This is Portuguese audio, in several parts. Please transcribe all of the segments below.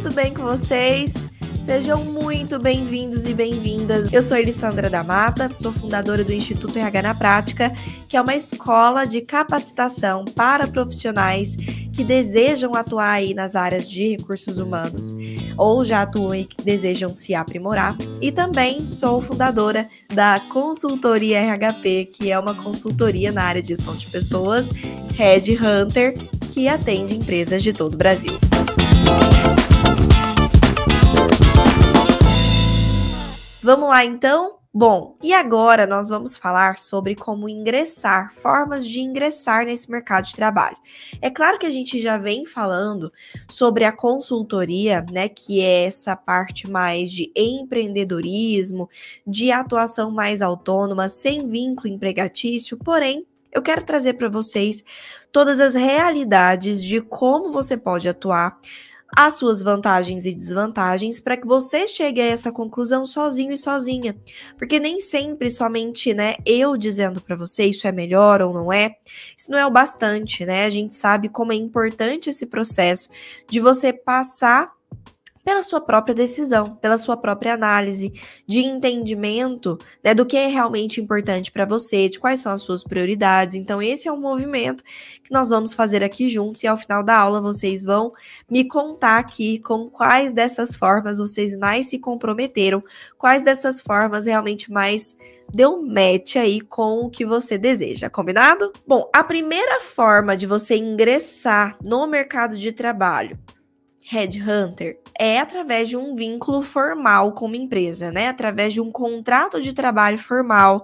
Tudo bem com vocês? Sejam muito bem-vindos e bem-vindas. Eu sou Elissandra da Mata, sou fundadora do Instituto RH na Prática, que é uma escola de capacitação para profissionais que desejam atuar aí nas áreas de recursos humanos ou já atuam e que desejam se aprimorar. E também sou fundadora da Consultoria RHP, que é uma consultoria na área de gestão de pessoas, Red Hunter, que atende empresas de todo o Brasil. Vamos lá então? Bom, e agora nós vamos falar sobre como ingressar, formas de ingressar nesse mercado de trabalho. É claro que a gente já vem falando sobre a consultoria, né, que é essa parte mais de empreendedorismo, de atuação mais autônoma, sem vínculo empregatício, porém, eu quero trazer para vocês todas as realidades de como você pode atuar as suas vantagens e desvantagens para que você chegue a essa conclusão sozinho e sozinha. Porque nem sempre somente, né, eu dizendo para você isso é melhor ou não é, isso não é o bastante, né? A gente sabe como é importante esse processo de você passar pela sua própria decisão, pela sua própria análise de entendimento né, do que é realmente importante para você, de quais são as suas prioridades. Então, esse é um movimento que nós vamos fazer aqui juntos e ao final da aula vocês vão me contar aqui com quais dessas formas vocês mais se comprometeram, quais dessas formas realmente mais deu match aí com o que você deseja, combinado? Bom, a primeira forma de você ingressar no mercado de trabalho headhunter é através de um vínculo formal com uma empresa, né? Através de um contrato de trabalho formal,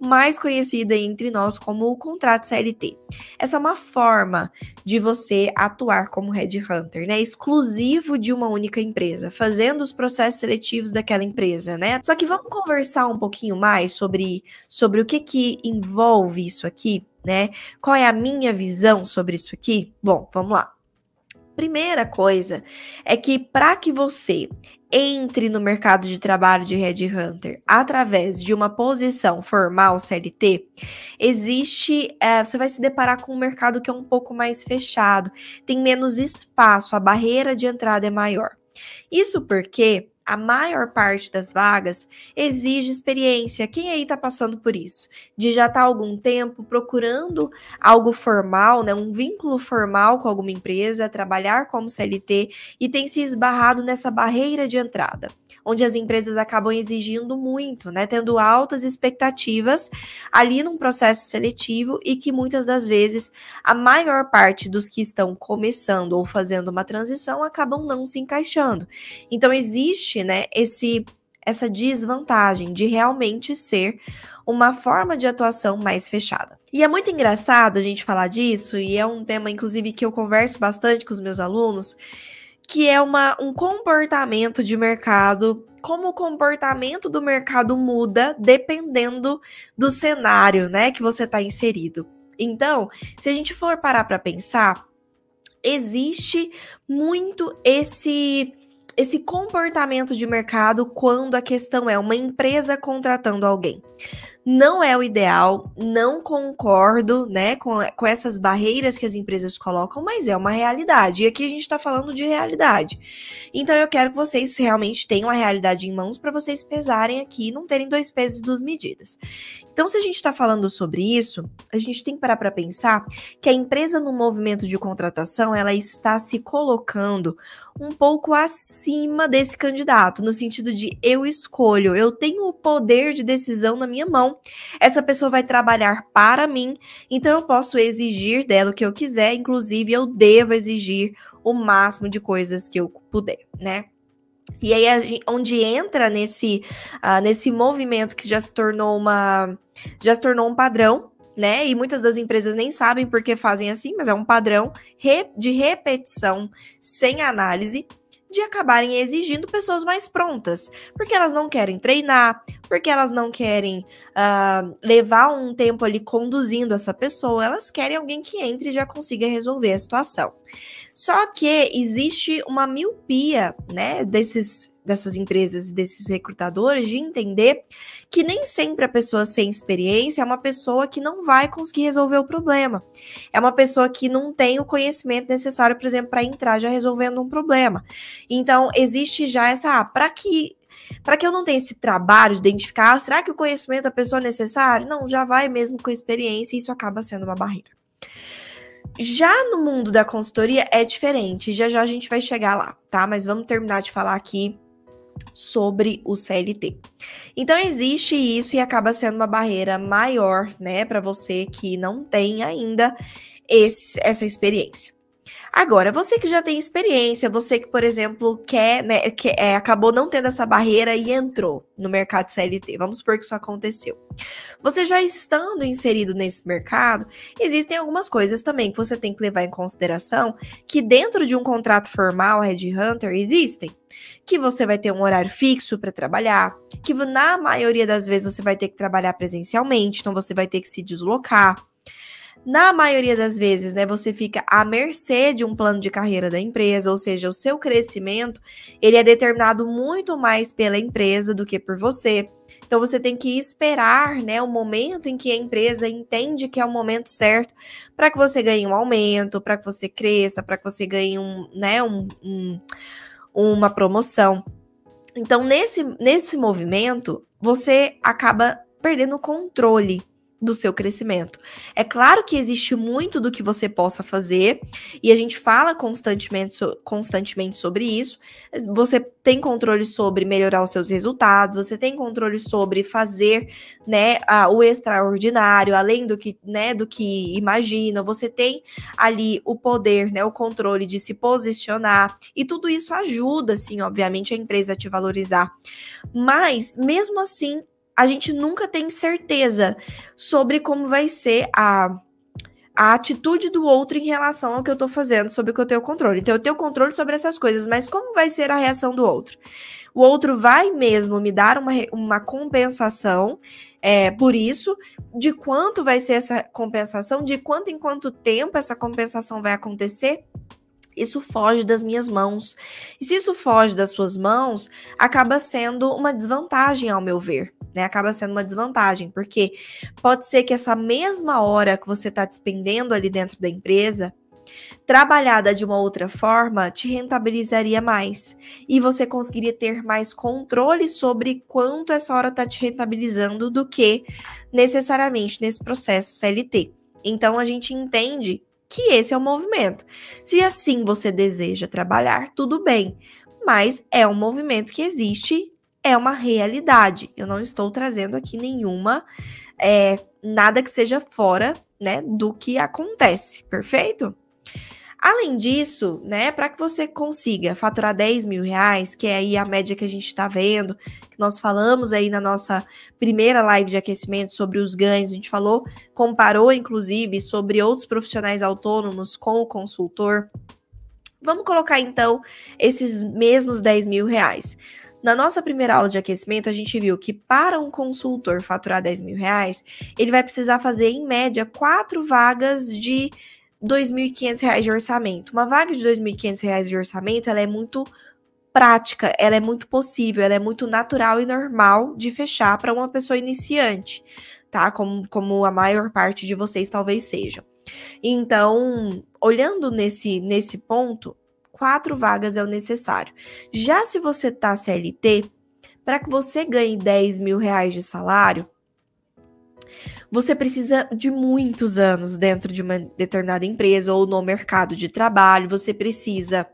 mais conhecido entre nós como o contrato CLT. Essa é uma forma de você atuar como headhunter, né? Exclusivo de uma única empresa, fazendo os processos seletivos daquela empresa, né? Só que vamos conversar um pouquinho mais sobre, sobre o que que envolve isso aqui, né? Qual é a minha visão sobre isso aqui? Bom, vamos lá. Primeira coisa é que para que você entre no mercado de trabalho de headhunter através de uma posição formal CLT, existe, é, você vai se deparar com um mercado que é um pouco mais fechado, tem menos espaço, a barreira de entrada é maior. Isso porque a maior parte das vagas exige experiência. Quem aí está passando por isso? De já estar tá algum tempo procurando algo formal, né, um vínculo formal com alguma empresa, trabalhar como CLT e tem se esbarrado nessa barreira de entrada onde as empresas acabam exigindo muito, né, tendo altas expectativas ali num processo seletivo e que muitas das vezes a maior parte dos que estão começando ou fazendo uma transição acabam não se encaixando. Então existe, né, esse essa desvantagem de realmente ser uma forma de atuação mais fechada. E é muito engraçado a gente falar disso, e é um tema, inclusive, que eu converso bastante com os meus alunos, que é uma, um comportamento de mercado, como o comportamento do mercado muda dependendo do cenário, né, que você está inserido. Então, se a gente for parar para pensar, existe muito esse esse comportamento de mercado quando a questão é uma empresa contratando alguém não é o ideal, não concordo, né, com, com essas barreiras que as empresas colocam, mas é uma realidade. E aqui a gente está falando de realidade. Então eu quero que vocês realmente tenham a realidade em mãos para vocês pesarem aqui e não terem dois pesos e duas medidas. Então, se a gente está falando sobre isso, a gente tem que parar para pensar que a empresa no movimento de contratação ela está se colocando um pouco acima desse candidato, no sentido de eu escolho, eu tenho o poder de decisão na minha mão. Essa pessoa vai trabalhar para mim, então eu posso exigir dela o que eu quiser, inclusive eu devo exigir o máximo de coisas que eu puder, né? E aí, gente, onde entra nesse, uh, nesse movimento que já se tornou uma. já se tornou um padrão, né? E muitas das empresas nem sabem por que fazem assim, mas é um padrão de repetição sem análise de acabarem exigindo pessoas mais prontas, porque elas não querem treinar, porque elas não querem uh, levar um tempo ali conduzindo essa pessoa, elas querem alguém que entre e já consiga resolver a situação. Só que existe uma miopia, né, desses dessas empresas, desses recrutadores, de entender que nem sempre a pessoa sem experiência é uma pessoa que não vai conseguir resolver o problema. É uma pessoa que não tem o conhecimento necessário, por exemplo, para entrar já resolvendo um problema. Então, existe já essa, ah, para que para que eu não tenha esse trabalho de identificar, ah, será que o conhecimento da pessoa é necessário? Não, já vai mesmo com experiência e isso acaba sendo uma barreira. Já no mundo da consultoria é diferente, já já a gente vai chegar lá, tá? Mas vamos terminar de falar aqui sobre o CLT. Então existe isso e acaba sendo uma barreira maior, né, para você que não tem ainda esse, essa experiência. Agora, você que já tem experiência, você que, por exemplo, quer, né, que, é, acabou não tendo essa barreira e entrou no mercado CLT, vamos supor que isso aconteceu. Você já estando inserido nesse mercado, existem algumas coisas também que você tem que levar em consideração que dentro de um contrato formal, Red Hunter, existem. Que você vai ter um horário fixo para trabalhar, que na maioria das vezes você vai ter que trabalhar presencialmente, então você vai ter que se deslocar na maioria das vezes, né, você fica à mercê de um plano de carreira da empresa, ou seja, o seu crescimento, ele é determinado muito mais pela empresa do que por você. Então você tem que esperar, né, o momento em que a empresa entende que é o momento certo para que você ganhe um aumento, para que você cresça, para que você ganhe um, né, um, um, uma promoção. Então nesse nesse movimento, você acaba perdendo o controle do seu crescimento. É claro que existe muito do que você possa fazer e a gente fala constantemente, constantemente sobre isso. Você tem controle sobre melhorar os seus resultados, você tem controle sobre fazer, né, a, o extraordinário, além do que, né, do que imagina. Você tem ali o poder, né, o controle de se posicionar e tudo isso ajuda, sim, obviamente, a empresa a te valorizar. Mas mesmo assim, a gente nunca tem certeza sobre como vai ser a, a atitude do outro em relação ao que eu tô fazendo, sobre o que eu tenho controle. Então, eu tenho controle sobre essas coisas, mas como vai ser a reação do outro? O outro vai mesmo me dar uma, uma compensação é, por isso, de quanto vai ser essa compensação, de quanto em quanto tempo essa compensação vai acontecer isso foge das minhas mãos. E se isso foge das suas mãos, acaba sendo uma desvantagem, ao meu ver. Né? Acaba sendo uma desvantagem, porque pode ser que essa mesma hora que você está despendendo ali dentro da empresa, trabalhada de uma outra forma, te rentabilizaria mais. E você conseguiria ter mais controle sobre quanto essa hora está te rentabilizando do que necessariamente nesse processo CLT. Então a gente entende que esse é o movimento. Se assim você deseja trabalhar, tudo bem, mas é um movimento que existe, é uma realidade. Eu não estou trazendo aqui nenhuma, é, nada que seja fora, né, do que acontece, perfeito? Além disso, né, para que você consiga faturar 10 mil reais, que é aí a média que a gente está vendo, que nós falamos aí na nossa primeira live de aquecimento sobre os ganhos, a gente falou, comparou inclusive sobre outros profissionais autônomos com o consultor. Vamos colocar então esses mesmos 10 mil reais. Na nossa primeira aula de aquecimento, a gente viu que para um consultor faturar 10 mil reais, ele vai precisar fazer, em média, quatro vagas de 2.500 de orçamento. Uma vaga de R$ 2.500 de orçamento, ela é muito prática, ela é muito possível, ela é muito natural e normal de fechar para uma pessoa iniciante, tá? Como, como a maior parte de vocês talvez seja. Então, olhando nesse, nesse ponto, quatro vagas é o necessário. Já se você tá CLT, para que você ganhe 10 mil reais de salário, você precisa de muitos anos dentro de uma determinada empresa ou no mercado de trabalho. Você precisa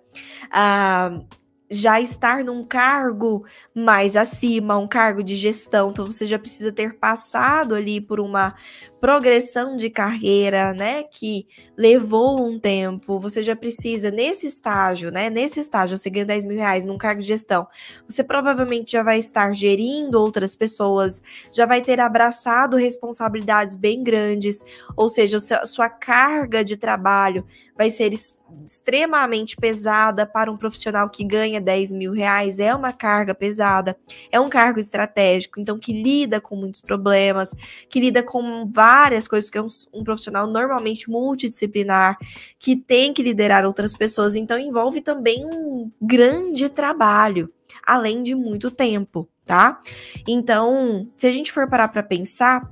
uh, já estar num cargo mais acima, um cargo de gestão, então você já precisa ter passado ali por uma progressão de carreira, né, que levou um tempo, você já precisa, nesse estágio, né, nesse estágio, você ganha 10 mil reais num cargo de gestão, você provavelmente já vai estar gerindo outras pessoas, já vai ter abraçado responsabilidades bem grandes, ou seja, sua carga de trabalho vai ser extremamente pesada para um profissional que ganha 10 mil reais, é uma carga pesada, é um cargo estratégico, então que lida com muitos problemas, que lida com várias coisas, que é um, um profissional normalmente multidisciplinar, que tem que liderar outras pessoas, então envolve também um grande trabalho, além de muito tempo, tá? Então, se a gente for parar para pensar,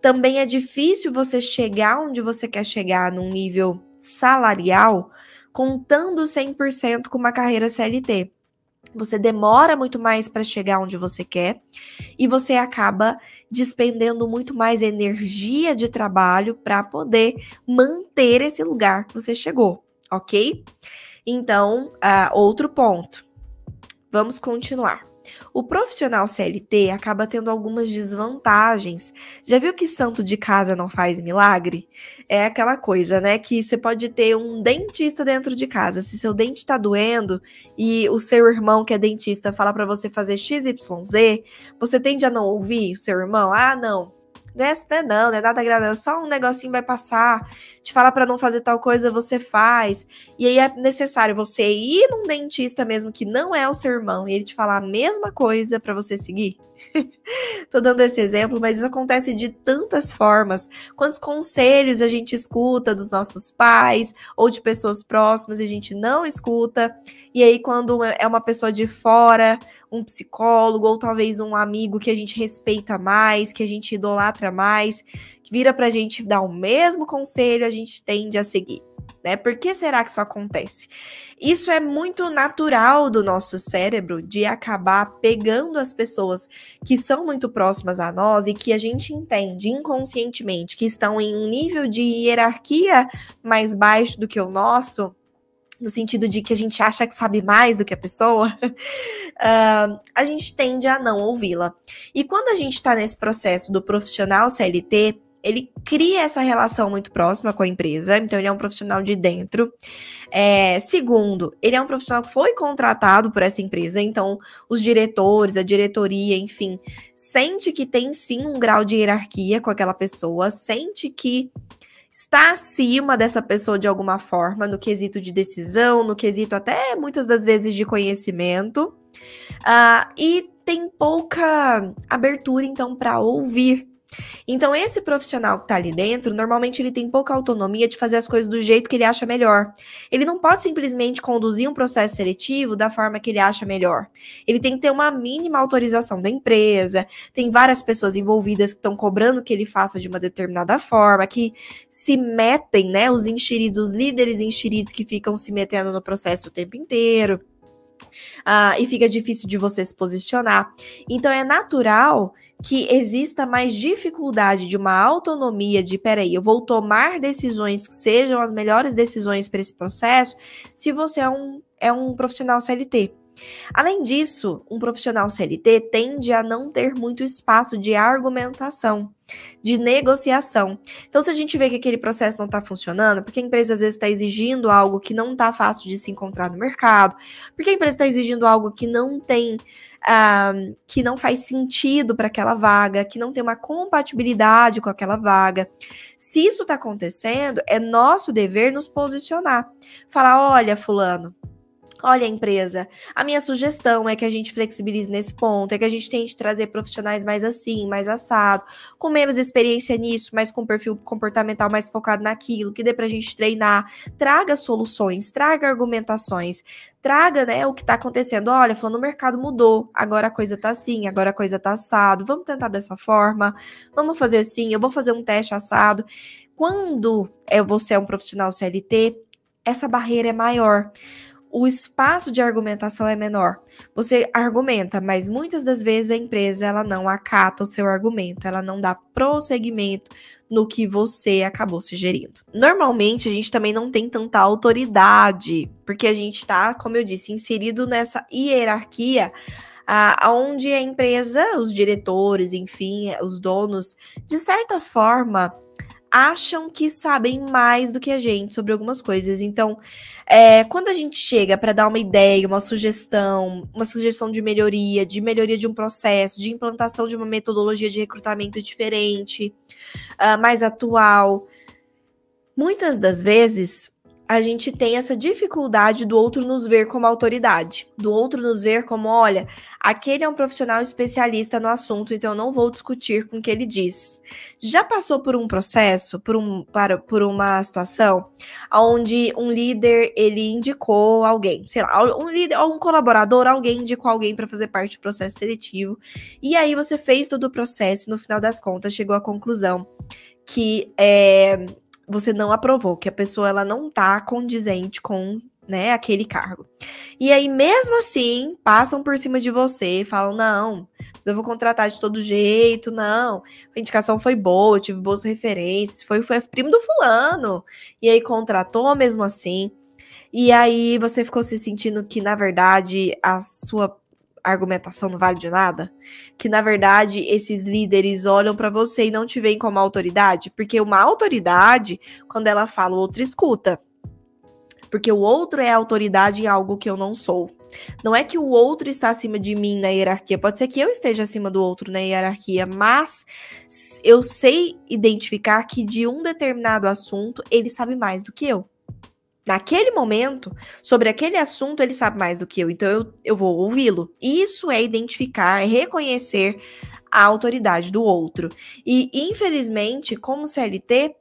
também é difícil você chegar onde você quer chegar num nível salarial contando 100% com uma carreira CLT. Você demora muito mais para chegar onde você quer e você acaba despendendo muito mais energia de trabalho para poder manter esse lugar que você chegou, ok? Então, uh, outro ponto. Vamos continuar. O profissional CLT acaba tendo algumas desvantagens. Já viu que santo de casa não faz milagre? É aquela coisa, né? Que você pode ter um dentista dentro de casa. Se seu dente está doendo e o seu irmão, que é dentista, fala para você fazer XYZ, você tende a não ouvir o seu irmão? Ah, não, não é, não é não, não é nada grave, é só um negocinho vai passar, te falar para não fazer tal coisa, você faz. E aí é necessário você ir num dentista mesmo que não é o seu irmão e ele te falar a mesma coisa para você seguir. Tô dando esse exemplo, mas isso acontece de tantas formas. Quantos conselhos a gente escuta dos nossos pais ou de pessoas próximas e a gente não escuta. E aí, quando é uma pessoa de fora, um psicólogo ou talvez um amigo que a gente respeita mais, que a gente idolatra mais, que vira pra gente dar o mesmo conselho, a gente tende a seguir né? Por que será que isso acontece? Isso é muito natural do nosso cérebro de acabar pegando as pessoas que são muito próximas a nós e que a gente entende inconscientemente que estão em um nível de hierarquia mais baixo do que o nosso, no sentido de que a gente acha que sabe mais do que a pessoa, uh, a gente tende a não ouvi-la. E quando a gente está nesse processo do profissional CLT, ele cria essa relação muito próxima com a empresa, então ele é um profissional de dentro. É, segundo, ele é um profissional que foi contratado por essa empresa, então os diretores, a diretoria, enfim, sente que tem sim um grau de hierarquia com aquela pessoa, sente que está acima dessa pessoa de alguma forma, no quesito de decisão, no quesito até muitas das vezes de conhecimento, uh, e tem pouca abertura então para ouvir então, esse profissional que está ali dentro, normalmente ele tem pouca autonomia de fazer as coisas do jeito que ele acha melhor. Ele não pode simplesmente conduzir um processo seletivo da forma que ele acha melhor. Ele tem que ter uma mínima autorização da empresa, tem várias pessoas envolvidas que estão cobrando que ele faça de uma determinada forma, que se metem, né? Os enxeridos, os líderes enxeridos que ficam se metendo no processo o tempo inteiro. Uh, e fica difícil de você se posicionar. Então é natural que exista mais dificuldade de uma autonomia de, peraí, eu vou tomar decisões que sejam as melhores decisões para esse processo, se você é um, é um profissional CLT. Além disso, um profissional CLT tende a não ter muito espaço de argumentação, de negociação. Então, se a gente vê que aquele processo não está funcionando, porque a empresa às vezes está exigindo algo que não está fácil de se encontrar no mercado, porque a empresa está exigindo algo que não tem uh, que não faz sentido para aquela vaga, que não tem uma compatibilidade com aquela vaga. Se isso está acontecendo, é nosso dever nos posicionar. Falar: olha, Fulano, Olha, empresa, a minha sugestão é que a gente flexibilize nesse ponto, é que a gente tente trazer profissionais mais assim, mais assado, com menos experiência nisso, mas com perfil comportamental mais focado naquilo, que dê pra gente treinar. Traga soluções, traga argumentações, traga, né, o que tá acontecendo. Olha, falando, o mercado mudou, agora a coisa tá assim, agora a coisa tá assado, vamos tentar dessa forma, vamos fazer assim, eu vou fazer um teste assado. Quando é, você é um profissional CLT, essa barreira é maior o espaço de argumentação é menor. Você argumenta, mas muitas das vezes a empresa ela não acata o seu argumento, ela não dá prosseguimento no que você acabou se gerindo. Normalmente a gente também não tem tanta autoridade, porque a gente está, como eu disse, inserido nessa hierarquia aonde a empresa, os diretores, enfim, os donos, de certa forma, acham que sabem mais do que a gente sobre algumas coisas. Então, é, quando a gente chega para dar uma ideia, uma sugestão, uma sugestão de melhoria, de melhoria de um processo, de implantação de uma metodologia de recrutamento diferente, uh, mais atual, muitas das vezes a gente tem essa dificuldade do outro nos ver como autoridade, do outro nos ver como, olha, aquele é um profissional especialista no assunto, então eu não vou discutir com o que ele diz. Já passou por um processo, por, um, para, por uma situação onde um líder ele indicou alguém, sei lá, um líder um colaborador, alguém indicou alguém para fazer parte do processo seletivo, e aí você fez todo o processo e no final das contas chegou à conclusão que é, você não aprovou, que a pessoa ela não tá condizente com né, aquele cargo. E aí, mesmo assim, passam por cima de você falam: não, eu vou contratar de todo jeito, não. A indicação foi boa, eu tive boas referências, foi, foi primo do fulano. E aí contratou mesmo assim. E aí você ficou se sentindo que, na verdade, a sua argumentação não vale de nada? Que na verdade esses líderes olham para você e não te veem como autoridade? Porque uma autoridade, quando ela fala, o outro escuta. Porque o outro é autoridade em algo que eu não sou. Não é que o outro está acima de mim na hierarquia, pode ser que eu esteja acima do outro na hierarquia, mas eu sei identificar que de um determinado assunto ele sabe mais do que eu naquele momento, sobre aquele assunto, ele sabe mais do que eu, então eu, eu vou ouvi-lo. Isso é identificar, é reconhecer a autoridade do outro. E, infelizmente, como CLT,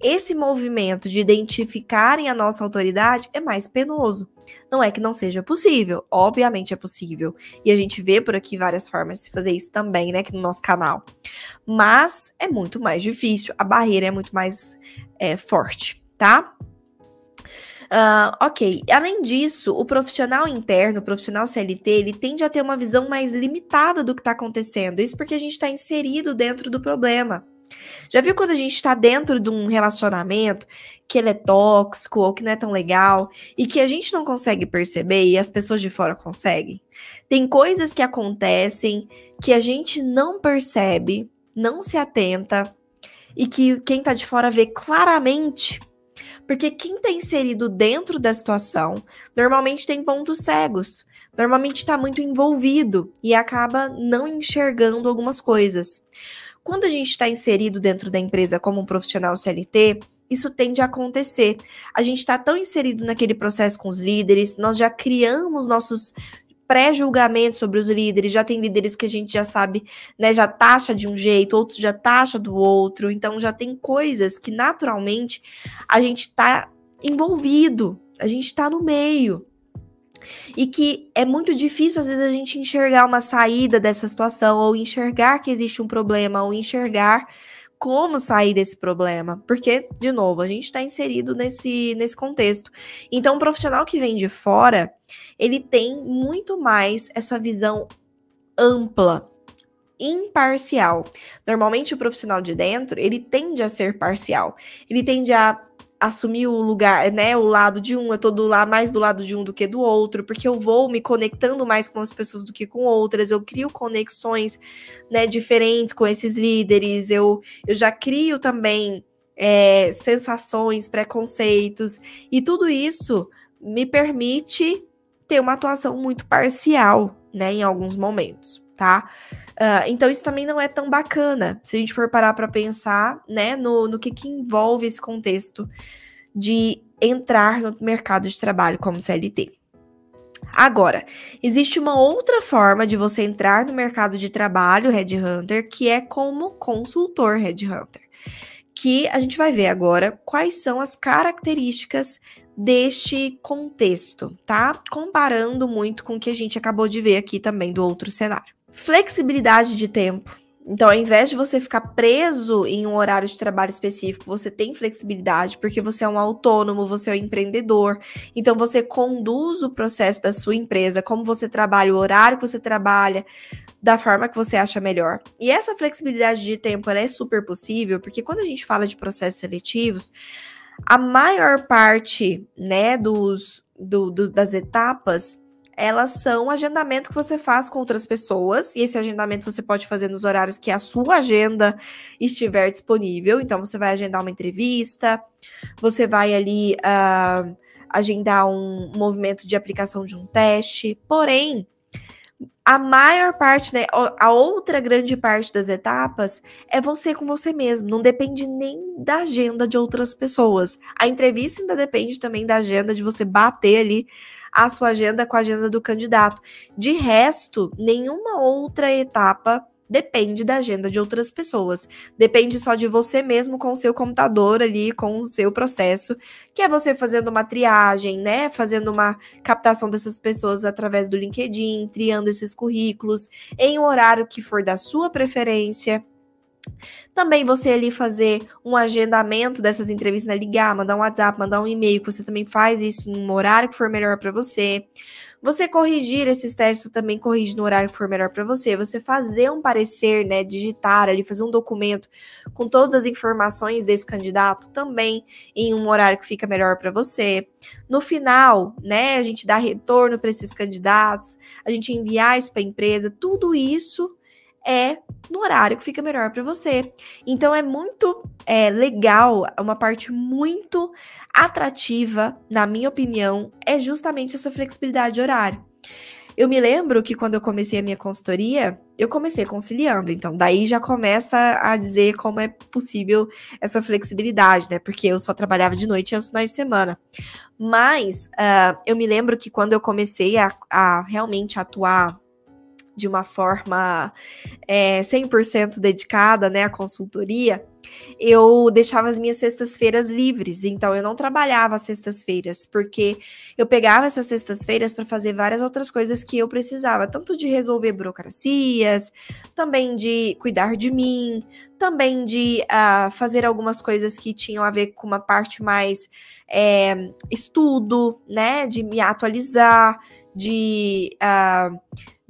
esse movimento de identificarem a nossa autoridade é mais penoso. Não é que não seja possível, obviamente é possível. E a gente vê por aqui várias formas de fazer isso também, né, aqui no nosso canal. Mas é muito mais difícil, a barreira é muito mais é, forte, tá? Uh, ok, além disso, o profissional interno, o profissional CLT, ele tende a ter uma visão mais limitada do que está acontecendo. Isso porque a gente está inserido dentro do problema. Já viu quando a gente está dentro de um relacionamento que ele é tóxico ou que não é tão legal e que a gente não consegue perceber e as pessoas de fora conseguem? Tem coisas que acontecem que a gente não percebe, não se atenta e que quem está de fora vê claramente porque quem está inserido dentro da situação normalmente tem pontos cegos, normalmente está muito envolvido e acaba não enxergando algumas coisas. Quando a gente está inserido dentro da empresa como um profissional CLT, isso tende a acontecer. A gente está tão inserido naquele processo com os líderes, nós já criamos nossos pré-julgamento sobre os líderes, já tem líderes que a gente já sabe, né, já taxa de um jeito, outros já taxa do outro, então já tem coisas que naturalmente a gente está envolvido, a gente está no meio. E que é muito difícil, às vezes, a gente enxergar uma saída dessa situação, ou enxergar que existe um problema, ou enxergar como sair desse problema, porque, de novo, a gente está inserido nesse, nesse contexto. Então, o profissional que vem de fora, ele tem muito mais essa visão ampla, imparcial. Normalmente, o profissional de dentro, ele tende a ser parcial, ele tende a assumir o lugar, né, o lado de um, eu tô do lá mais do lado de um do que do outro, porque eu vou me conectando mais com as pessoas do que com outras, eu crio conexões, né, diferentes com esses líderes, eu, eu já crio também é, sensações, preconceitos, e tudo isso me permite ter uma atuação muito parcial, né, em alguns momentos, tá? Uh, então isso também não é tão bacana, se a gente for parar para pensar, né, no, no que, que envolve esse contexto de entrar no mercado de trabalho como CLT. Agora, existe uma outra forma de você entrar no mercado de trabalho Red Hunter, que é como consultor Red Hunter, que a gente vai ver agora quais são as características deste contexto, tá? Comparando muito com o que a gente acabou de ver aqui também do outro cenário. Flexibilidade de tempo. Então, ao invés de você ficar preso em um horário de trabalho específico, você tem flexibilidade, porque você é um autônomo, você é um empreendedor. Então, você conduz o processo da sua empresa, como você trabalha, o horário que você trabalha, da forma que você acha melhor. E essa flexibilidade de tempo é super possível, porque quando a gente fala de processos seletivos, a maior parte, né, dos, do, do, das etapas, elas são agendamento que você faz com outras pessoas, e esse agendamento você pode fazer nos horários que a sua agenda estiver disponível. Então, você vai agendar uma entrevista, você vai ali uh, agendar um movimento de aplicação de um teste, porém a maior parte, né, a outra grande parte das etapas é você com você mesmo, não depende nem da agenda de outras pessoas. A entrevista ainda depende também da agenda de você bater ali a sua agenda com a agenda do candidato. De resto, nenhuma outra etapa depende da agenda de outras pessoas. Depende só de você mesmo com o seu computador ali, com o seu processo, que é você fazendo uma triagem, né? Fazendo uma captação dessas pessoas através do LinkedIn, triando esses currículos em um horário que for da sua preferência. Também você ali fazer um agendamento dessas entrevistas, né? ligar, mandar um WhatsApp, mandar um e-mail, que você também faz isso num horário que for melhor para você. Você corrigir esses testes também corrige no horário que for melhor para você. Você fazer um parecer, né, digitar ali, fazer um documento com todas as informações desse candidato também em um horário que fica melhor para você. No final, né, a gente dá retorno para esses candidatos, a gente enviar isso para a empresa, tudo isso é no horário que fica melhor para você. Então é muito é, legal, uma parte muito atrativa, na minha opinião, é justamente essa flexibilidade de horário. Eu me lembro que quando eu comecei a minha consultoria, eu comecei conciliando, então daí já começa a dizer como é possível essa flexibilidade, né? Porque eu só trabalhava de noite e aos finais de semana. Mas uh, eu me lembro que quando eu comecei a, a realmente atuar de uma forma é, 100% dedicada né, à consultoria, eu deixava as minhas sextas-feiras livres, então eu não trabalhava sextas-feiras, porque eu pegava essas sextas-feiras para fazer várias outras coisas que eu precisava, tanto de resolver burocracias, também de cuidar de mim, também de uh, fazer algumas coisas que tinham a ver com uma parte mais é, estudo, né, de me atualizar, de uh,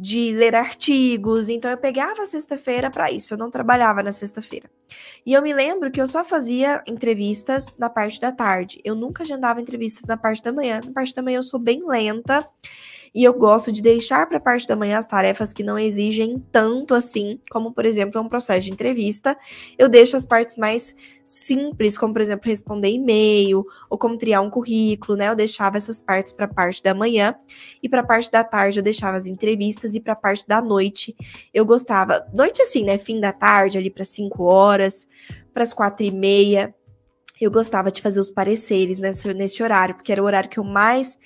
de ler artigos. Então eu pegava a sexta-feira para isso, eu não trabalhava na sexta-feira. E eu me lembro que eu só fazia entrevistas na parte da tarde. Eu nunca agendava entrevistas na parte da manhã. Na parte da manhã eu sou bem lenta. E eu gosto de deixar para parte da manhã as tarefas que não exigem tanto assim, como por exemplo um processo de entrevista. Eu deixo as partes mais simples, como por exemplo responder e-mail ou como criar um currículo, né? Eu deixava essas partes para parte da manhã e para parte da tarde eu deixava as entrevistas e para parte da noite eu gostava. Noite assim, né? Fim da tarde ali para 5 horas, para as quatro e meia. Eu gostava de fazer os pareceres nesse, nesse horário, porque era o horário que eu mais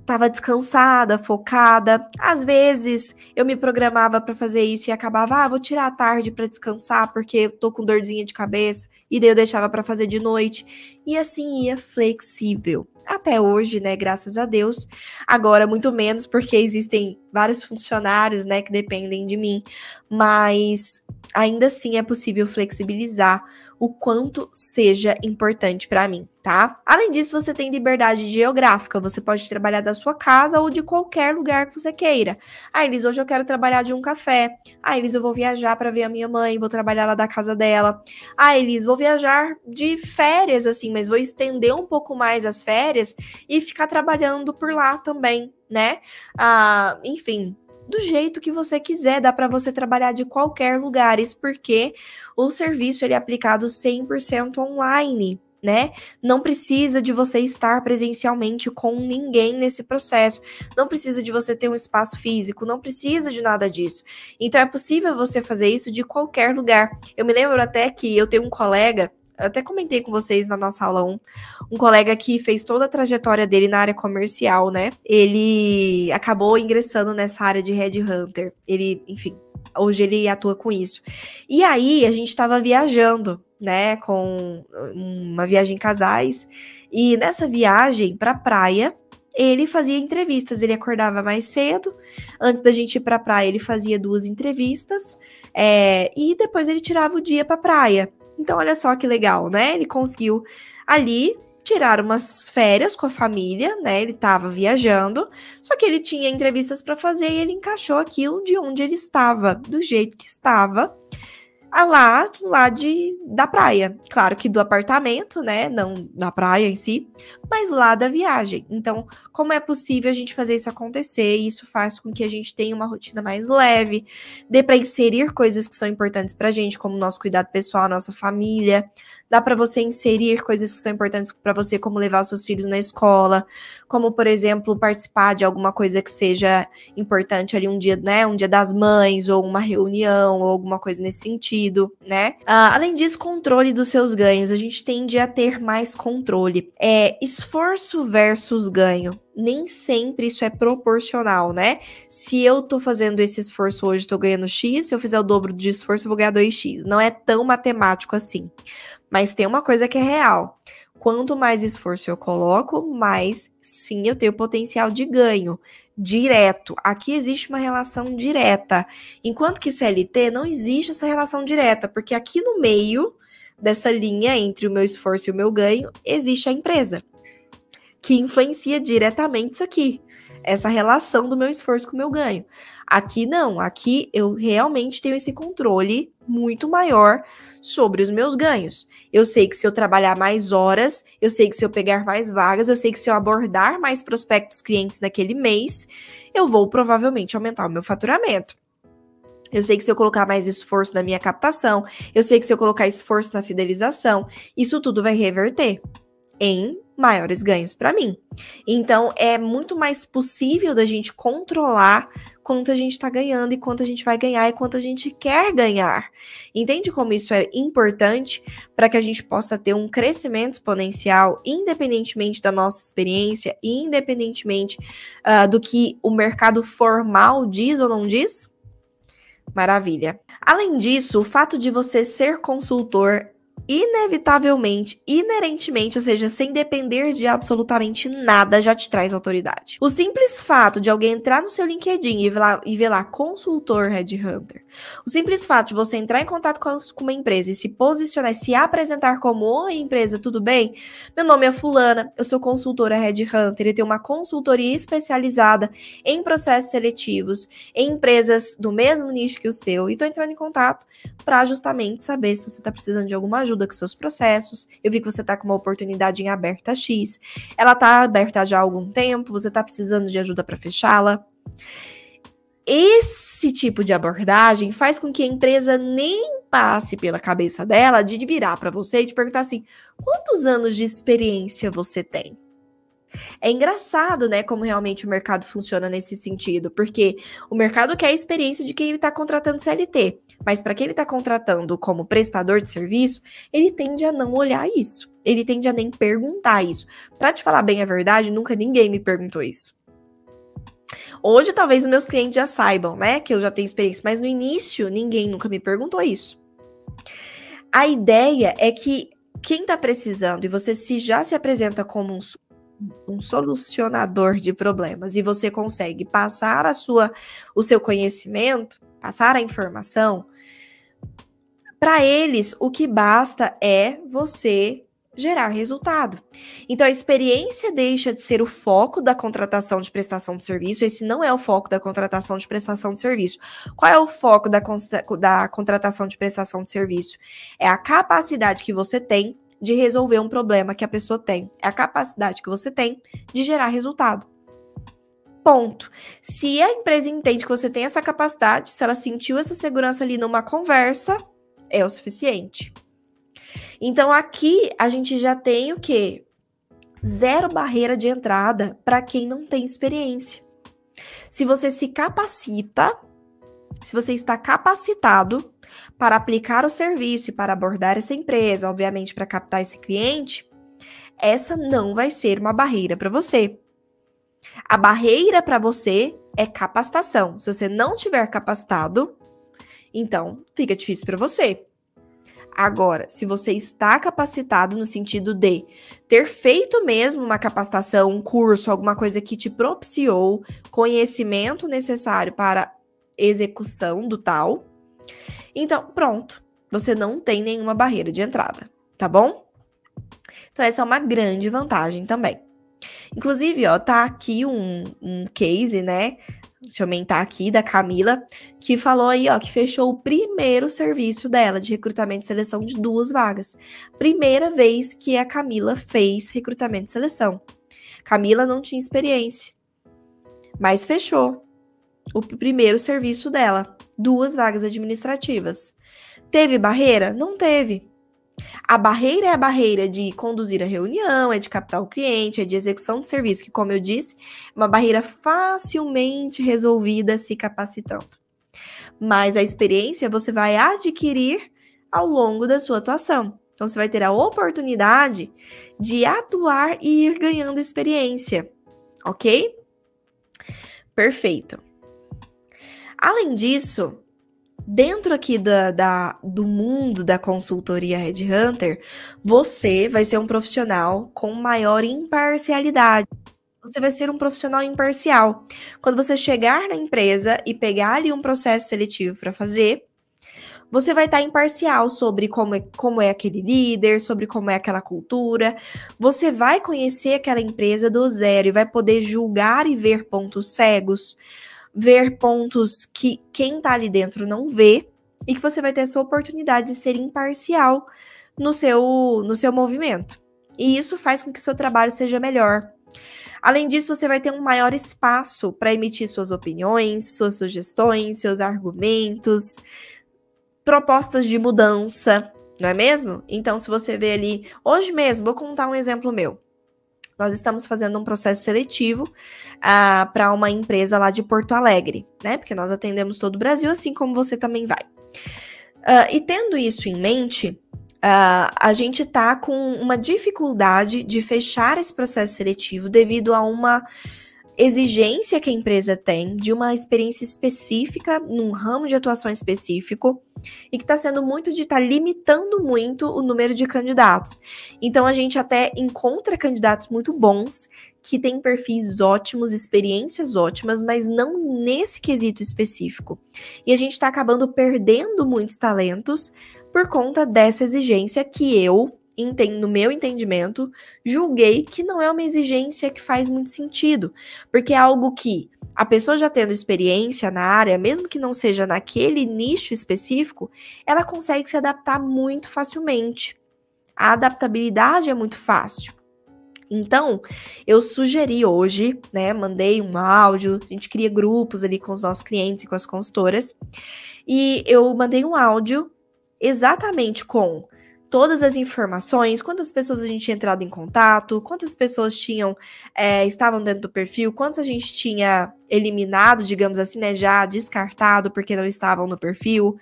estava descansada, focada. Às vezes eu me programava para fazer isso e acabava, ah, vou tirar a tarde para descansar porque eu tô com dorzinha de cabeça, e daí eu deixava para fazer de noite. E assim ia flexível. Até hoje, né, graças a Deus. Agora muito menos porque existem vários funcionários, né, que dependem de mim, mas ainda assim é possível flexibilizar o quanto seja importante para mim, tá? Além disso, você tem liberdade geográfica, você pode trabalhar da sua casa ou de qualquer lugar que você queira. Ah, Elis, hoje eu quero trabalhar de um café. Ah, Elis, eu vou viajar para ver a minha mãe, vou trabalhar lá da casa dela. Ah, Elis, vou viajar de férias assim, mas vou estender um pouco mais as férias e ficar trabalhando por lá também, né? Ah, enfim, do jeito que você quiser, dá para você trabalhar de qualquer lugar, isso porque o serviço ele é aplicado 100% online, né? Não precisa de você estar presencialmente com ninguém nesse processo, não precisa de você ter um espaço físico, não precisa de nada disso. Então é possível você fazer isso de qualquer lugar. Eu me lembro até que eu tenho um colega até comentei com vocês na nossa aula um, um colega que fez toda a trajetória dele na área comercial, né? Ele acabou ingressando nessa área de headhunter. Ele, enfim, hoje ele atua com isso. E aí a gente estava viajando, né, com uma viagem em casais, e nessa viagem para praia, ele fazia entrevistas, ele acordava mais cedo, antes da gente ir para praia, ele fazia duas entrevistas, é, e depois ele tirava o dia para praia. Então, olha só que legal, né? Ele conseguiu ali tirar umas férias com a família, né? Ele estava viajando, só que ele tinha entrevistas para fazer e ele encaixou aquilo de onde ele estava, do jeito que estava lá, lá de, da praia. Claro que do apartamento, né? Não da praia em si, mas lá da viagem. Então, como é possível a gente fazer isso acontecer? Isso faz com que a gente tenha uma rotina mais leve, dê para inserir coisas que são importantes pra gente, como nosso cuidado pessoal, nossa família. Dá para você inserir coisas que são importantes para você, como levar seus filhos na escola, como, por exemplo, participar de alguma coisa que seja importante ali um dia, né? Um dia das mães, ou uma reunião, ou alguma coisa nesse sentido, né? Ah, além disso, controle dos seus ganhos. A gente tende a ter mais controle. É esforço versus ganho nem sempre isso é proporcional, né? Se eu tô fazendo esse esforço hoje, tô ganhando X, se eu fizer o dobro de esforço, eu vou ganhar 2X. Não é tão matemático assim. Mas tem uma coisa que é real. Quanto mais esforço eu coloco, mais sim eu tenho potencial de ganho direto. Aqui existe uma relação direta. Enquanto que CLT não existe essa relação direta, porque aqui no meio dessa linha entre o meu esforço e o meu ganho existe a empresa que influencia diretamente isso aqui, essa relação do meu esforço com o meu ganho. Aqui não, aqui eu realmente tenho esse controle muito maior sobre os meus ganhos. Eu sei que se eu trabalhar mais horas, eu sei que se eu pegar mais vagas, eu sei que se eu abordar mais prospectos clientes naquele mês, eu vou provavelmente aumentar o meu faturamento. Eu sei que se eu colocar mais esforço na minha captação, eu sei que se eu colocar esforço na fidelização, isso tudo vai reverter em maiores ganhos para mim. Então é muito mais possível da gente controlar quanto a gente está ganhando e quanto a gente vai ganhar e quanto a gente quer ganhar. Entende como isso é importante para que a gente possa ter um crescimento exponencial, independentemente da nossa experiência, independentemente uh, do que o mercado formal diz ou não diz? Maravilha. Além disso, o fato de você ser consultor inevitavelmente, inerentemente, ou seja, sem depender de absolutamente nada, já te traz autoridade. O simples fato de alguém entrar no seu LinkedIn e ver lá, e ver lá consultor headhunter, o simples fato de você entrar em contato com, uma empresa e se posicionar, se apresentar como Oi, empresa, tudo bem? Meu nome é Fulana, eu sou consultora headhunter e tenho uma consultoria especializada em processos seletivos, em empresas do mesmo nicho que o seu, e estou entrando em contato para justamente saber se você está precisando de alguma ajuda com seus processos. Eu vi que você está com uma oportunidade em aberta X. Ela está aberta já há algum tempo, você está precisando de ajuda para fechá-la. Esse tipo de abordagem faz com que a empresa nem passe pela cabeça dela de virar para você e te perguntar assim: quantos anos de experiência você tem? É engraçado, né, como realmente o mercado funciona nesse sentido, porque o mercado quer a experiência de quem ele está contratando CLT, mas para quem ele está contratando como prestador de serviço, ele tende a não olhar isso. Ele tende a nem perguntar isso. Para te falar bem a verdade, nunca ninguém me perguntou isso. Hoje, talvez os meus clientes já saibam, né, que eu já tenho experiência, mas no início, ninguém nunca me perguntou isso. A ideia é que quem está precisando e você se já se apresenta como um um solucionador de problemas e você consegue passar a sua o seu conhecimento, passar a informação, para eles o que basta é você gerar resultado. Então a experiência deixa de ser o foco da contratação de prestação de serviço, esse não é o foco da contratação de prestação de serviço. Qual é o foco da, da contratação de prestação de serviço? É a capacidade que você tem de resolver um problema que a pessoa tem. É a capacidade que você tem de gerar resultado. Ponto. Se a empresa entende que você tem essa capacidade, se ela sentiu essa segurança ali numa conversa, é o suficiente. Então aqui a gente já tem o quê? Zero barreira de entrada para quem não tem experiência. Se você se capacita, se você está capacitado, para aplicar o serviço e para abordar essa empresa, obviamente para captar esse cliente, essa não vai ser uma barreira para você. A barreira para você é capacitação. Se você não tiver capacitado, então fica difícil para você. Agora, se você está capacitado no sentido de ter feito mesmo uma capacitação, um curso, alguma coisa que te propiciou conhecimento necessário para execução do tal, então, pronto. Você não tem nenhuma barreira de entrada, tá bom? Então, essa é uma grande vantagem também. Inclusive, ó, tá aqui um, um case, né? Deixa eu aumentar aqui, da Camila, que falou aí, ó, que fechou o primeiro serviço dela de recrutamento e seleção de duas vagas. Primeira vez que a Camila fez recrutamento e seleção. Camila não tinha experiência, mas fechou o primeiro serviço dela, duas vagas administrativas. Teve barreira? Não teve. A barreira é a barreira de conduzir a reunião, é de captar o cliente, é de execução de serviço, que, como eu disse, é uma barreira facilmente resolvida se capacitando. Mas a experiência você vai adquirir ao longo da sua atuação. Então, você vai ter a oportunidade de atuar e ir ganhando experiência, ok? Perfeito. Além disso, dentro aqui da, da, do mundo da consultoria Red Hunter, você vai ser um profissional com maior imparcialidade. Você vai ser um profissional imparcial. Quando você chegar na empresa e pegar ali um processo seletivo para fazer, você vai estar imparcial sobre como é, como é aquele líder, sobre como é aquela cultura. Você vai conhecer aquela empresa do zero e vai poder julgar e ver pontos cegos ver pontos que quem tá ali dentro não vê e que você vai ter essa oportunidade de ser imparcial no seu no seu movimento. E isso faz com que seu trabalho seja melhor. Além disso, você vai ter um maior espaço para emitir suas opiniões, suas sugestões, seus argumentos, propostas de mudança, não é mesmo? Então, se você vê ali, hoje mesmo, vou contar um exemplo meu. Nós estamos fazendo um processo seletivo ah, para uma empresa lá de Porto Alegre, né? Porque nós atendemos todo o Brasil, assim como você também vai. Uh, e tendo isso em mente, Uh, a gente tá com uma dificuldade de fechar esse processo seletivo devido a uma exigência que a empresa tem de uma experiência específica, num ramo de atuação específico, e que está sendo muito de estar tá limitando muito o número de candidatos. Então a gente até encontra candidatos muito bons que têm perfis ótimos, experiências ótimas, mas não nesse quesito específico. E a gente está acabando perdendo muitos talentos por conta dessa exigência que eu, no meu entendimento, julguei que não é uma exigência que faz muito sentido, porque é algo que a pessoa já tendo experiência na área, mesmo que não seja naquele nicho específico, ela consegue se adaptar muito facilmente. A adaptabilidade é muito fácil. Então, eu sugeri hoje, né? Mandei um áudio, a gente cria grupos ali com os nossos clientes e com as consultoras, e eu mandei um áudio exatamente com todas as informações, quantas pessoas a gente tinha entrado em contato, quantas pessoas tinham é, estavam dentro do perfil, quantas a gente tinha eliminado, digamos assim, né, já descartado porque não estavam no perfil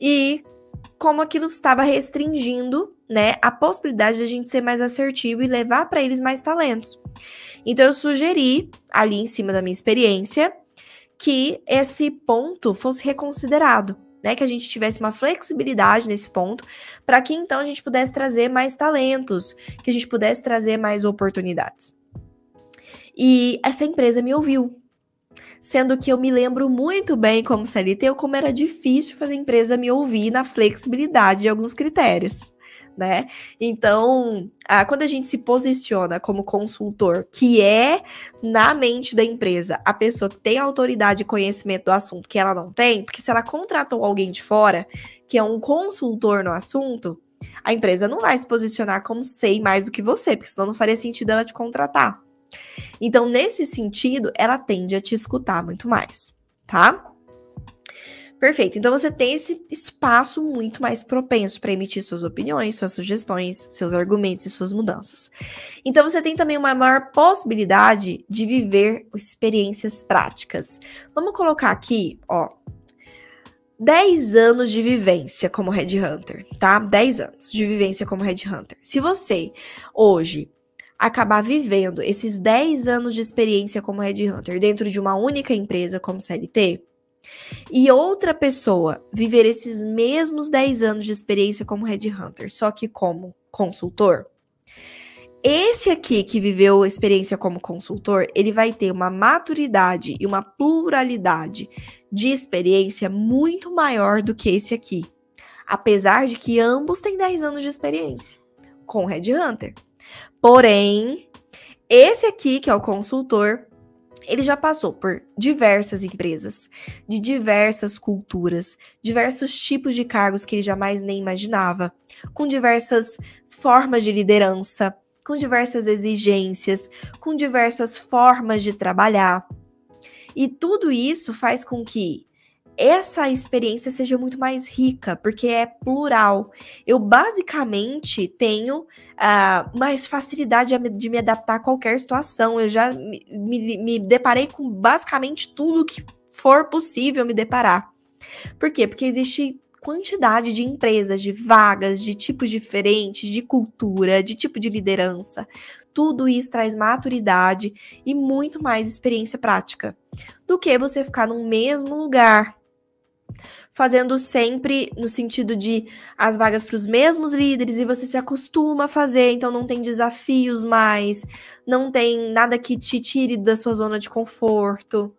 e como aquilo estava restringindo, né, a possibilidade de a gente ser mais assertivo e levar para eles mais talentos. Então eu sugeri ali em cima da minha experiência que esse ponto fosse reconsiderado né? Que a gente tivesse uma flexibilidade nesse ponto, para que então a gente pudesse trazer mais talentos, que a gente pudesse trazer mais oportunidades. E essa empresa me ouviu. Sendo que eu me lembro muito bem como CLT, como era difícil fazer a empresa me ouvir na flexibilidade de alguns critérios né? Então, ah, quando a gente se posiciona como consultor, que é na mente da empresa a pessoa tem autoridade e conhecimento do assunto que ela não tem, porque se ela contratou alguém de fora, que é um consultor no assunto, a empresa não vai se posicionar como sei mais do que você, porque senão não faria sentido ela te contratar. Então, nesse sentido, ela tende a te escutar muito mais, tá? Perfeito. Então você tem esse espaço muito mais propenso para emitir suas opiniões, suas sugestões, seus argumentos e suas mudanças. Então você tem também uma maior possibilidade de viver experiências práticas. Vamos colocar aqui, ó, 10 anos de vivência como Red Hunter, tá? 10 anos de vivência como Red Hunter. Se você hoje acabar vivendo esses 10 anos de experiência como Red Hunter dentro de uma única empresa como CLT, e outra pessoa viver esses mesmos 10 anos de experiência como Red Hunter, só que como consultor, esse aqui que viveu a experiência como consultor, ele vai ter uma maturidade e uma pluralidade de experiência muito maior do que esse aqui. Apesar de que ambos têm 10 anos de experiência. com Red Hunter. Porém, esse aqui, que é o consultor, ele já passou por diversas empresas, de diversas culturas, diversos tipos de cargos que ele jamais nem imaginava, com diversas formas de liderança, com diversas exigências, com diversas formas de trabalhar. E tudo isso faz com que essa experiência seja muito mais rica, porque é plural. Eu basicamente tenho uh, mais facilidade de me adaptar a qualquer situação. Eu já me, me, me deparei com basicamente tudo que for possível me deparar. Por quê? Porque existe quantidade de empresas, de vagas, de tipos diferentes, de cultura, de tipo de liderança. Tudo isso traz maturidade e muito mais experiência prática do que você ficar no mesmo lugar fazendo sempre no sentido de as vagas para os mesmos líderes e você se acostuma a fazer, então não tem desafios mais, não tem nada que te tire da sua zona de conforto.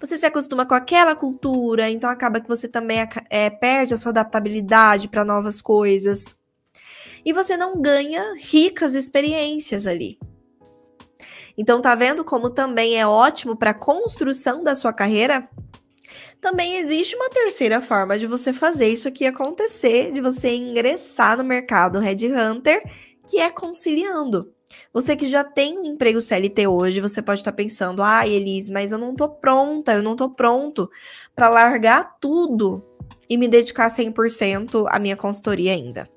Você se acostuma com aquela cultura, então acaba que você também é, perde a sua adaptabilidade para novas coisas. E você não ganha ricas experiências ali. Então, tá vendo como também é ótimo para a construção da sua carreira? Também existe uma terceira forma de você fazer isso aqui acontecer, de você ingressar no mercado Red Hunter, que é conciliando. Você que já tem um emprego CLT hoje, você pode estar pensando: "Ah, Elise, mas eu não tô pronta, eu não tô pronto para largar tudo e me dedicar 100% à minha consultoria ainda".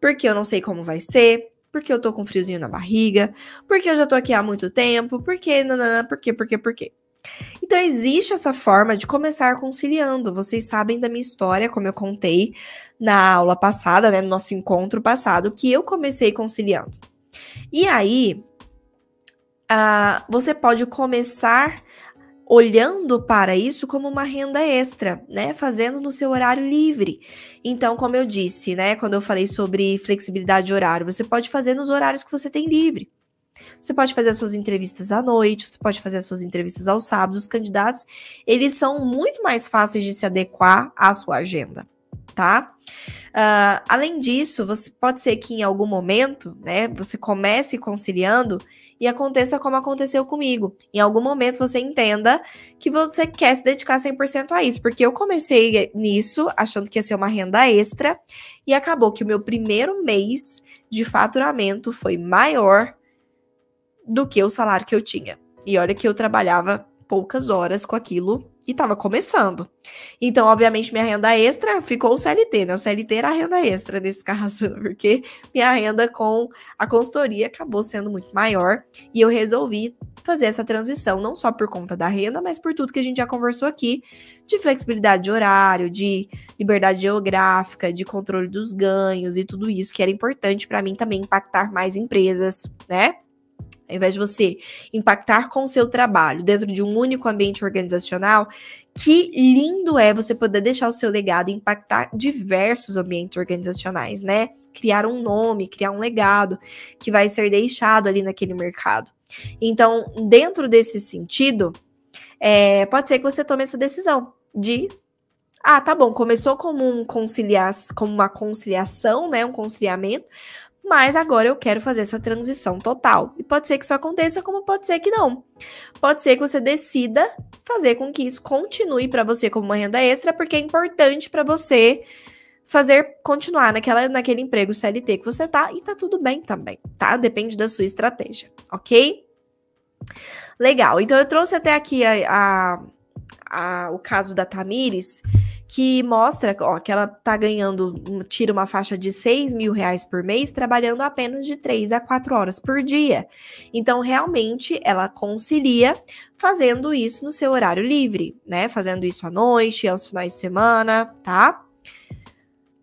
Porque eu não sei como vai ser, porque eu tô com friozinho na barriga, porque eu já tô aqui há muito tempo, porque nanana, por quê, por quê, por quê? Então, existe essa forma de começar conciliando. Vocês sabem da minha história, como eu contei na aula passada, né, no nosso encontro passado, que eu comecei conciliando. E aí, uh, você pode começar olhando para isso como uma renda extra, né? Fazendo no seu horário livre. Então, como eu disse, né, quando eu falei sobre flexibilidade de horário, você pode fazer nos horários que você tem livre. Você pode fazer as suas entrevistas à noite, você pode fazer as suas entrevistas aos sábados. Os candidatos, eles são muito mais fáceis de se adequar à sua agenda, tá? Uh, além disso, você pode ser que em algum momento, né, você comece conciliando e aconteça como aconteceu comigo. Em algum momento você entenda que você quer se dedicar 100% a isso, porque eu comecei nisso achando que ia ser uma renda extra e acabou que o meu primeiro mês de faturamento foi maior do que o salário que eu tinha. E olha que eu trabalhava poucas horas com aquilo e estava começando. Então, obviamente, minha renda extra ficou o CLT, né? O CLT era a renda extra nesse caso, porque minha renda com a consultoria acabou sendo muito maior e eu resolvi fazer essa transição, não só por conta da renda, mas por tudo que a gente já conversou aqui, de flexibilidade de horário, de liberdade geográfica, de controle dos ganhos e tudo isso que era importante para mim também impactar mais empresas, né? Ao invés de você impactar com o seu trabalho dentro de um único ambiente organizacional, que lindo é você poder deixar o seu legado e impactar diversos ambientes organizacionais, né? Criar um nome, criar um legado que vai ser deixado ali naquele mercado. Então, dentro desse sentido, é, pode ser que você tome essa decisão de ah, tá bom, começou como um conciliar, como uma conciliação, né, um conciliamento, mas agora eu quero fazer essa transição total. E pode ser que isso aconteça, como pode ser que não. Pode ser que você decida fazer com que isso continue para você como uma renda extra, porque é importante para você fazer continuar naquela, naquele emprego CLT que você tá e tá tudo bem também, tá? Depende da sua estratégia, ok? Legal. Então eu trouxe até aqui a, a, a, o caso da Tamires que mostra ó, que ela tá ganhando, tira uma faixa de 6 mil reais por mês, trabalhando apenas de 3 a 4 horas por dia. Então, realmente, ela concilia fazendo isso no seu horário livre, né? Fazendo isso à noite, aos finais de semana, tá?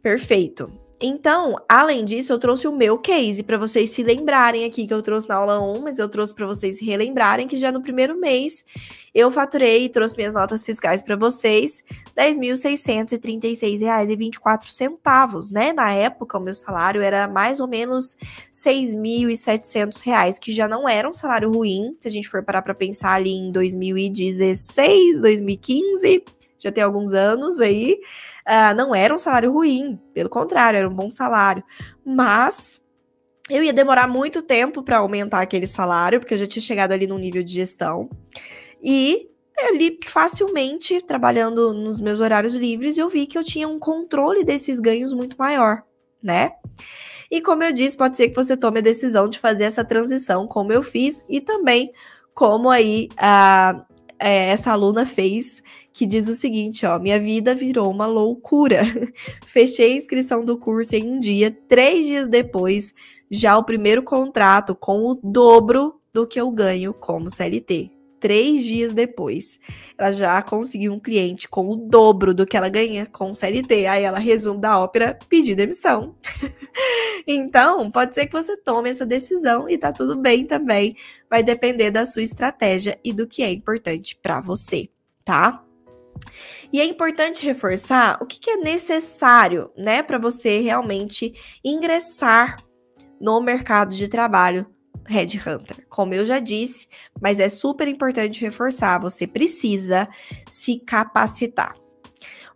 Perfeito. Então, além disso, eu trouxe o meu case para vocês se lembrarem aqui que eu trouxe na aula 1, mas eu trouxe para vocês relembrarem que já no primeiro mês eu faturei e trouxe minhas notas fiscais para vocês, R$ 10.636,24, né? Na época, o meu salário era mais ou menos R$ 6.700, que já não era um salário ruim, se a gente for parar para pensar ali em 2016, 2015, já tem alguns anos aí uh, não era um salário ruim, pelo contrário, era um bom salário. Mas eu ia demorar muito tempo para aumentar aquele salário, porque eu já tinha chegado ali num nível de gestão. E ali facilmente, trabalhando nos meus horários livres, eu vi que eu tinha um controle desses ganhos muito maior, né? E como eu disse, pode ser que você tome a decisão de fazer essa transição, como eu fiz, e também como aí a, é, essa aluna fez, que diz o seguinte: ó, minha vida virou uma loucura. Fechei a inscrição do curso em um dia, três dias depois, já o primeiro contrato com o dobro do que eu ganho como CLT três dias depois, ela já conseguiu um cliente com o dobro do que ela ganha com CLT. Aí ela, resumo da ópera, pedir demissão. então, pode ser que você tome essa decisão e tá tudo bem também. Vai depender da sua estratégia e do que é importante para você, tá? E é importante reforçar o que, que é necessário, né, para você realmente ingressar no mercado de trabalho Headhunter. Como eu já disse, mas é super importante reforçar: você precisa se capacitar.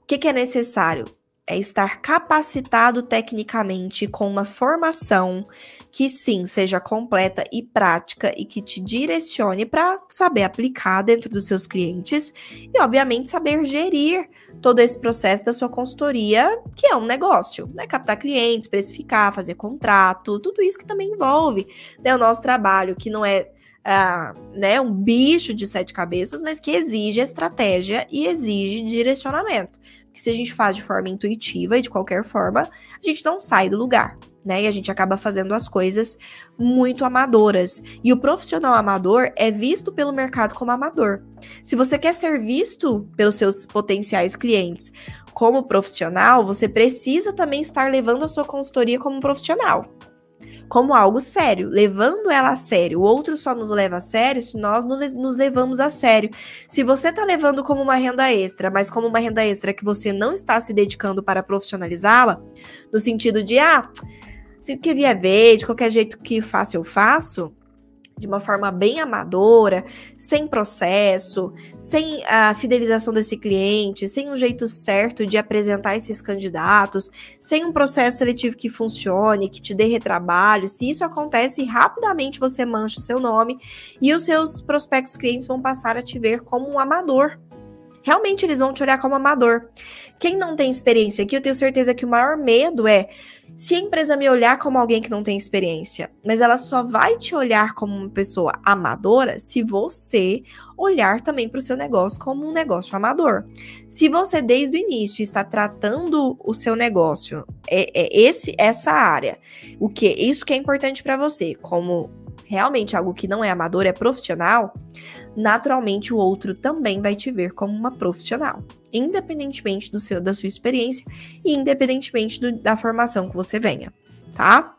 O que, que é necessário? É estar capacitado tecnicamente com uma formação que sim seja completa e prática e que te direcione para saber aplicar dentro dos seus clientes e, obviamente, saber gerir todo esse processo da sua consultoria, que é um negócio, né? Captar clientes, precificar, fazer contrato, tudo isso que também envolve né, o nosso trabalho, que não é uh, né, um bicho de sete cabeças, mas que exige estratégia e exige direcionamento. Porque se a gente faz de forma intuitiva e de qualquer forma, a gente não sai do lugar né? E a gente acaba fazendo as coisas muito amadoras. E o profissional amador é visto pelo mercado como amador. Se você quer ser visto pelos seus potenciais clientes como profissional, você precisa também estar levando a sua consultoria como profissional. Como algo sério, levando ela a sério. O outro só nos leva a sério se nós nos levamos a sério. Se você está levando como uma renda extra, mas como uma renda extra que você não está se dedicando para profissionalizá-la, no sentido de, ah, se o que vier ver, de qualquer jeito que faço, eu faço, de uma forma bem amadora, sem processo, sem a fidelização desse cliente, sem um jeito certo de apresentar esses candidatos, sem um processo seletivo que funcione, que te dê retrabalho, se isso acontece, rapidamente você mancha o seu nome e os seus prospectos clientes vão passar a te ver como um amador. Realmente eles vão te olhar como amador. Quem não tem experiência aqui, eu tenho certeza que o maior medo é se a empresa me olhar como alguém que não tem experiência, mas ela só vai te olhar como uma pessoa amadora se você olhar também para o seu negócio como um negócio amador. Se você desde o início está tratando o seu negócio, é, é esse essa área, o que isso que é importante para você, como realmente algo que não é amador, é profissional, naturalmente o outro também vai te ver como uma profissional, independentemente do seu da sua experiência e independentemente do, da formação que você venha, tá?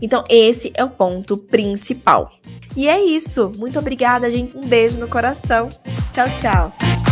Então, esse é o ponto principal. E é isso. Muito obrigada, gente. Um beijo no coração. Tchau, tchau.